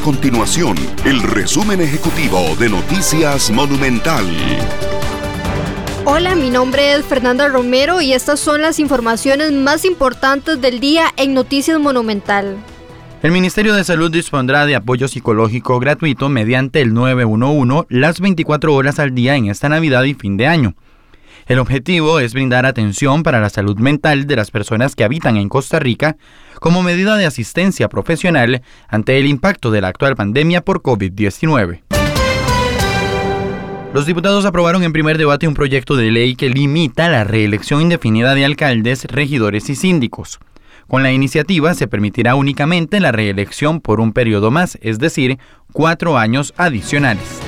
continuación el resumen ejecutivo de Noticias Monumental. Hola, mi nombre es Fernanda Romero y estas son las informaciones más importantes del día en Noticias Monumental. El Ministerio de Salud dispondrá de apoyo psicológico gratuito mediante el 911 las 24 horas al día en esta Navidad y fin de año. El objetivo es brindar atención para la salud mental de las personas que habitan en Costa Rica como medida de asistencia profesional ante el impacto de la actual pandemia por COVID-19. Los diputados aprobaron en primer debate un proyecto de ley que limita la reelección indefinida de alcaldes, regidores y síndicos. Con la iniciativa se permitirá únicamente la reelección por un periodo más, es decir, cuatro años adicionales.